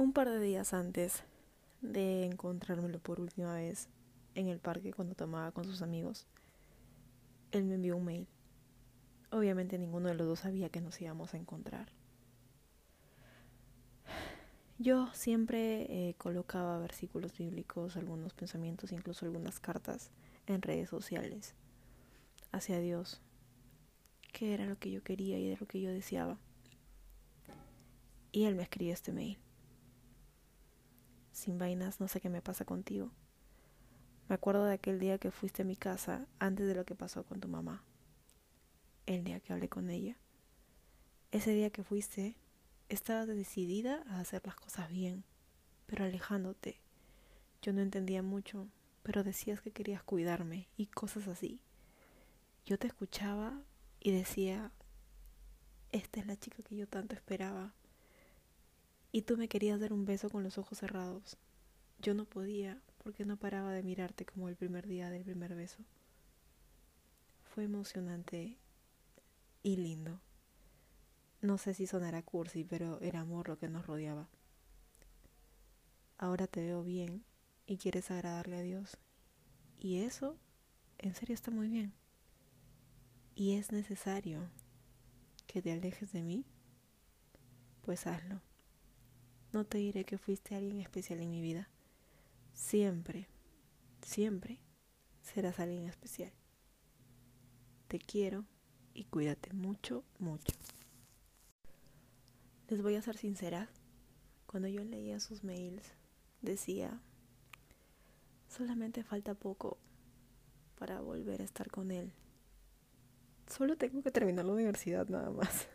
Un par de días antes de encontrármelo por última vez en el parque cuando tomaba con sus amigos, él me envió un mail. Obviamente ninguno de los dos sabía que nos íbamos a encontrar. Yo siempre eh, colocaba versículos bíblicos, algunos pensamientos, incluso algunas cartas en redes sociales hacia Dios, que era lo que yo quería y de lo que yo deseaba. Y él me escribió este mail sin vainas, no sé qué me pasa contigo. Me acuerdo de aquel día que fuiste a mi casa antes de lo que pasó con tu mamá. El día que hablé con ella. Ese día que fuiste, estabas decidida a hacer las cosas bien, pero alejándote. Yo no entendía mucho, pero decías que querías cuidarme y cosas así. Yo te escuchaba y decía, esta es la chica que yo tanto esperaba. Y tú me querías dar un beso con los ojos cerrados. Yo no podía porque no paraba de mirarte como el primer día del primer beso. Fue emocionante y lindo. No sé si sonará cursi, pero era amor lo que nos rodeaba. Ahora te veo bien y quieres agradarle a Dios. Y eso, en serio, está muy bien. Y es necesario que te alejes de mí, pues hazlo. No te diré que fuiste alguien especial en mi vida. Siempre, siempre serás alguien especial. Te quiero y cuídate mucho, mucho. Les voy a ser sincera. Cuando yo leía sus mails, decía, solamente falta poco para volver a estar con él. Solo tengo que terminar la universidad nada más.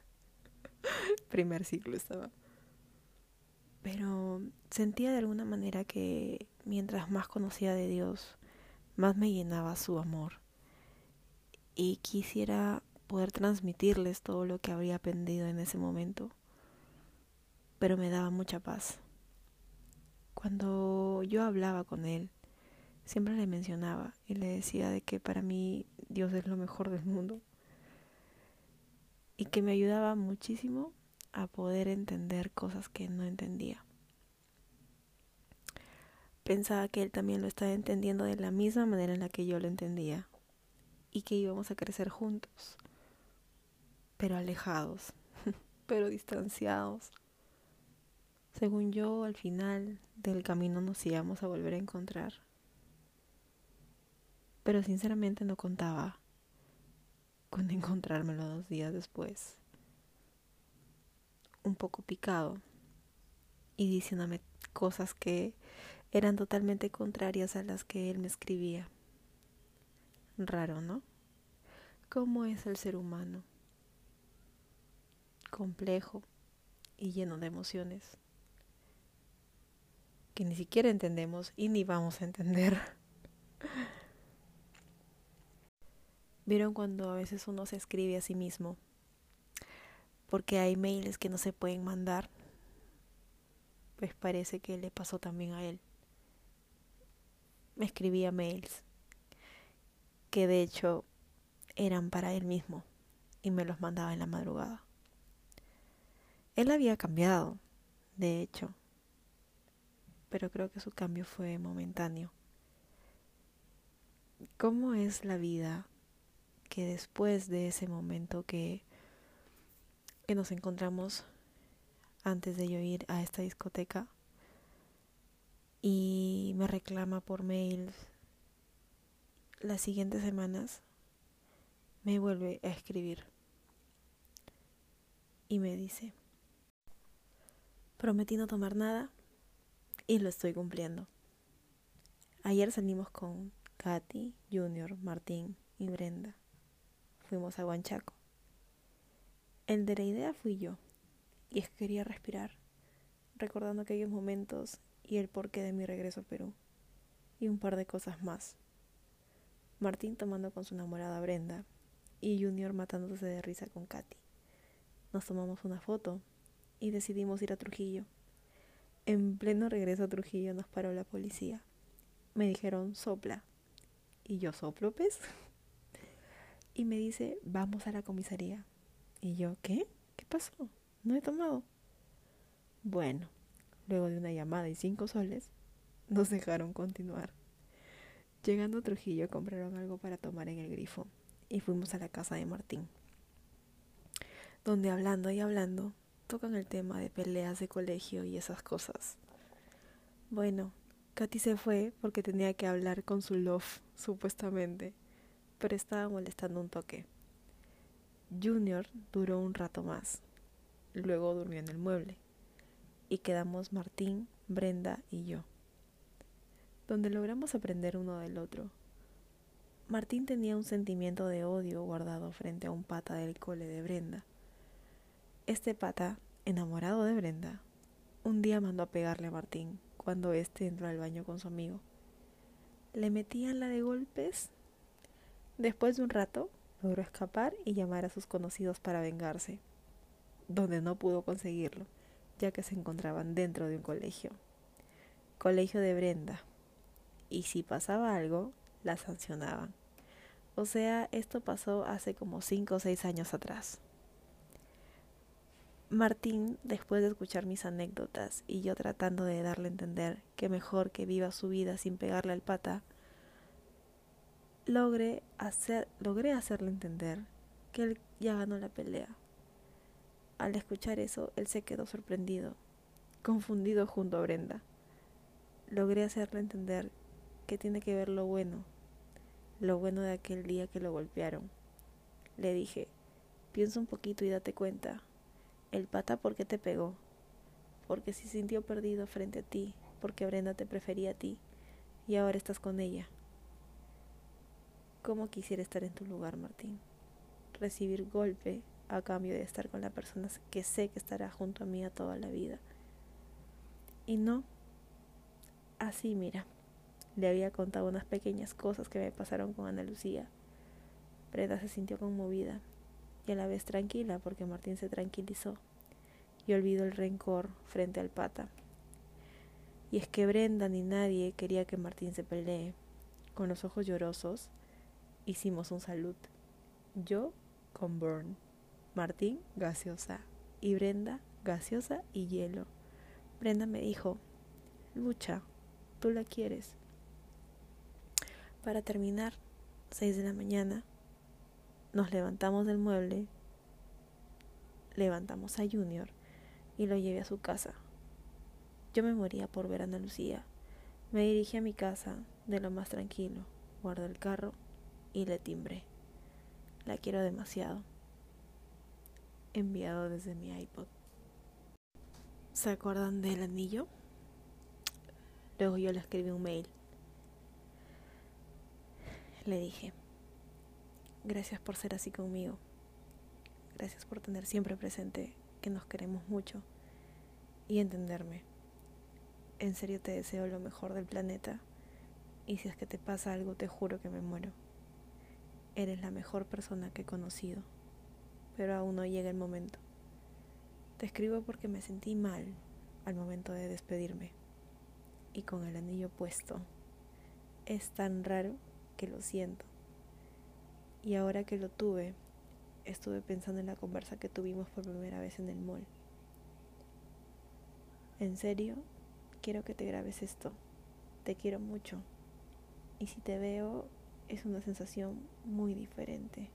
Primer ciclo estaba pero sentía de alguna manera que mientras más conocía de Dios, más me llenaba su amor. Y quisiera poder transmitirles todo lo que habría aprendido en ese momento, pero me daba mucha paz. Cuando yo hablaba con él, siempre le mencionaba y le decía de que para mí Dios es lo mejor del mundo y que me ayudaba muchísimo a poder entender cosas que no entendía. Pensaba que él también lo estaba entendiendo de la misma manera en la que yo lo entendía y que íbamos a crecer juntos, pero alejados, pero distanciados. Según yo, al final del camino nos íbamos a volver a encontrar. Pero sinceramente no contaba con encontrármelo dos días después un poco picado y diciéndome cosas que eran totalmente contrarias a las que él me escribía. Raro, ¿no? ¿Cómo es el ser humano? Complejo y lleno de emociones que ni siquiera entendemos y ni vamos a entender. ¿Vieron cuando a veces uno se escribe a sí mismo? Porque hay mails que no se pueden mandar, pues parece que le pasó también a él. Me escribía mails que de hecho eran para él mismo y me los mandaba en la madrugada. Él había cambiado, de hecho, pero creo que su cambio fue momentáneo. ¿Cómo es la vida que después de ese momento que que nos encontramos antes de yo ir a esta discoteca y me reclama por mail las siguientes semanas me vuelve a escribir y me dice prometí no tomar nada y lo estoy cumpliendo. Ayer salimos con Katy, Junior, Martín y Brenda. Fuimos a Huanchaco el de la idea fui yo, y es que quería respirar, recordando aquellos momentos y el porqué de mi regreso a Perú, y un par de cosas más. Martín tomando con su enamorada Brenda, y Junior matándose de risa con Katy. Nos tomamos una foto y decidimos ir a Trujillo. En pleno regreso a Trujillo nos paró la policía. Me dijeron sopla. Y yo soplo, pez. Y me dice, vamos a la comisaría. Y yo, ¿qué? ¿Qué pasó? No he tomado. Bueno, luego de una llamada y cinco soles, nos dejaron continuar. Llegando a Trujillo compraron algo para tomar en el grifo y fuimos a la casa de Martín, donde hablando y hablando tocan el tema de peleas de colegio y esas cosas. Bueno, Katy se fue porque tenía que hablar con su love, supuestamente, pero estaba molestando un toque. Junior duró un rato más, luego durmió en el mueble, y quedamos Martín, Brenda y yo, donde logramos aprender uno del otro. Martín tenía un sentimiento de odio guardado frente a un pata del cole de Brenda. Este pata, enamorado de Brenda, un día mandó a pegarle a Martín cuando éste entró al baño con su amigo. Le metían la de golpes. Después de un rato, logró escapar y llamar a sus conocidos para vengarse, donde no pudo conseguirlo, ya que se encontraban dentro de un colegio. Colegio de Brenda. Y si pasaba algo, la sancionaban. O sea, esto pasó hace como cinco o seis años atrás. Martín, después de escuchar mis anécdotas y yo tratando de darle a entender que mejor que viva su vida sin pegarle al pata, logré, hacer, logré hacerle entender que él ya ganó la pelea. Al escuchar eso, él se quedó sorprendido, confundido junto a Brenda. Logré hacerle entender que tiene que ver lo bueno, lo bueno de aquel día que lo golpearon. Le dije, piensa un poquito y date cuenta. El pata, ¿por qué te pegó? Porque se sintió perdido frente a ti, porque Brenda te prefería a ti y ahora estás con ella. ¿Cómo quisiera estar en tu lugar, Martín? Recibir golpe a cambio de estar con la persona que sé que estará junto a mí toda la vida. Y no, así mira, le había contado unas pequeñas cosas que me pasaron con Ana Lucía. Brenda se sintió conmovida y a la vez tranquila porque Martín se tranquilizó y olvidó el rencor frente al pata. Y es que Brenda ni nadie quería que Martín se pelee. Con los ojos llorosos, hicimos un salud. Yo con Burn, Martín gaseosa y Brenda gaseosa y hielo. Brenda me dijo, lucha, tú la quieres. Para terminar, seis de la mañana, nos levantamos del mueble, levantamos a Junior y lo llevé a su casa. Yo me moría por ver a Ana Lucía. Me dirigí a mi casa de lo más tranquilo, guardé el carro y le timbré. La quiero demasiado. Enviado desde mi iPod. ¿Se acuerdan del anillo? Luego yo le escribí un mail. Le dije, gracias por ser así conmigo. Gracias por tener siempre presente que nos queremos mucho y entenderme. En serio te deseo lo mejor del planeta y si es que te pasa algo te juro que me muero. Eres la mejor persona que he conocido, pero aún no llega el momento. Te escribo porque me sentí mal al momento de despedirme y con el anillo puesto. Es tan raro que lo siento. Y ahora que lo tuve, estuve pensando en la conversa que tuvimos por primera vez en el mall. En serio, quiero que te grabes esto. Te quiero mucho. Y si te veo, es una sensación muy diferente.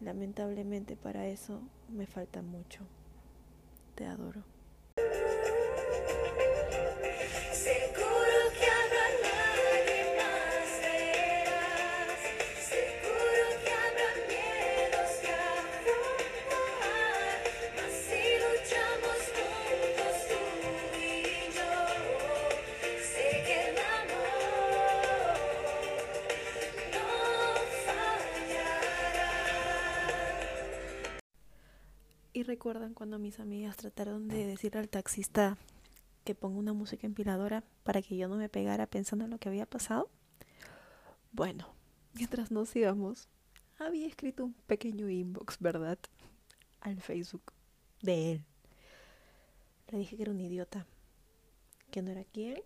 Lamentablemente para eso me falta mucho. Te adoro. Recuerdan cuando mis amigas trataron de decirle al taxista que ponga una música empiladora para que yo no me pegara pensando en lo que había pasado. Bueno, mientras nos íbamos, había escrito un pequeño inbox, ¿verdad? Al Facebook de él. Le dije que era un idiota, que no era quien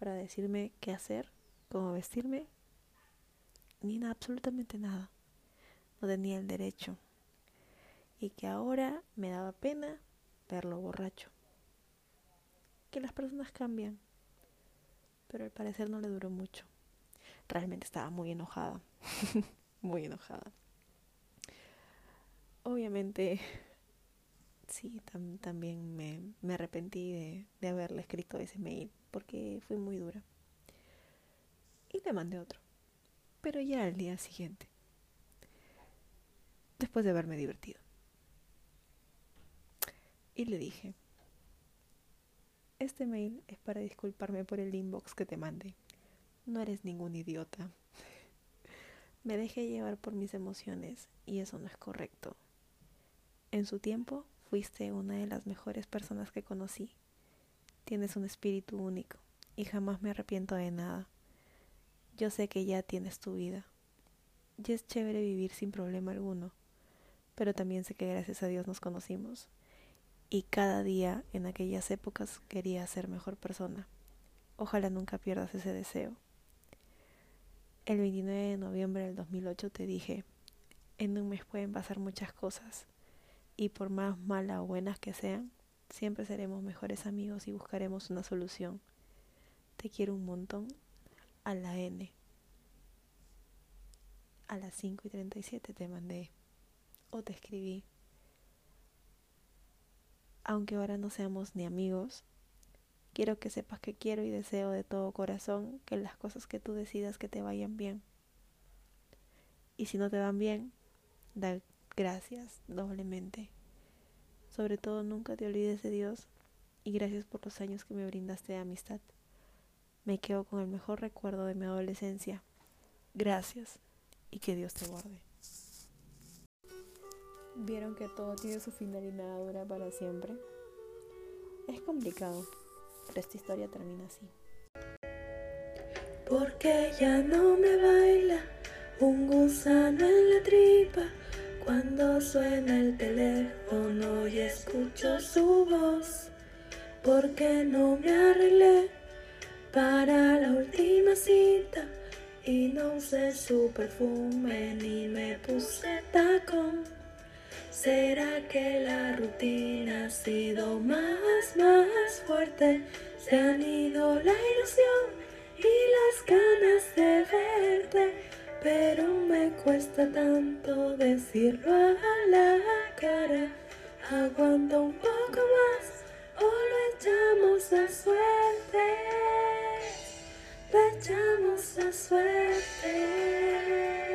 para decirme qué hacer, cómo vestirme, ni nada, absolutamente nada. No tenía el derecho y que ahora me daba pena verlo borracho. que las personas cambian. Pero al parecer no le duró mucho. Realmente estaba muy enojada. muy enojada. Obviamente, sí, también me, me arrepentí de, de haberle escrito ese mail porque fui muy dura. Y le mandé otro. Pero ya al día siguiente. Después de haberme divertido. Y le dije, este mail es para disculparme por el inbox que te mandé. No eres ningún idiota. Me dejé llevar por mis emociones y eso no es correcto. En su tiempo fuiste una de las mejores personas que conocí. Tienes un espíritu único y jamás me arrepiento de nada. Yo sé que ya tienes tu vida. Ya es chévere vivir sin problema alguno, pero también sé que gracias a Dios nos conocimos y cada día en aquellas épocas quería ser mejor persona. Ojalá nunca pierdas ese deseo. El 29 de noviembre del 2008 te dije, en un mes pueden pasar muchas cosas y por más malas o buenas que sean, siempre seremos mejores amigos y buscaremos una solución. Te quiero un montón. A la N. A las 5 y 37 te mandé o te escribí aunque ahora no seamos ni amigos, quiero que sepas que quiero y deseo de todo corazón que las cosas que tú decidas que te vayan bien. Y si no te van bien, da gracias doblemente. Sobre todo nunca te olvides de Dios y gracias por los años que me brindaste de amistad. Me quedo con el mejor recuerdo de mi adolescencia. Gracias y que Dios te guarde. ¿Vieron que todo tiene su final y nada dura para siempre? Es complicado, pero esta historia termina así. Porque ya no me baila un gusano en la tripa cuando suena el teléfono y escucho su voz. Porque no me arreglé para la última cita y no usé su perfume ni me puse tacón. ¿Será que la rutina ha sido más, más fuerte? Se han ido la ilusión y las ganas de verte, pero me cuesta tanto decirlo a la cara. Aguanta un poco más o lo echamos a suerte. Lo echamos a suerte.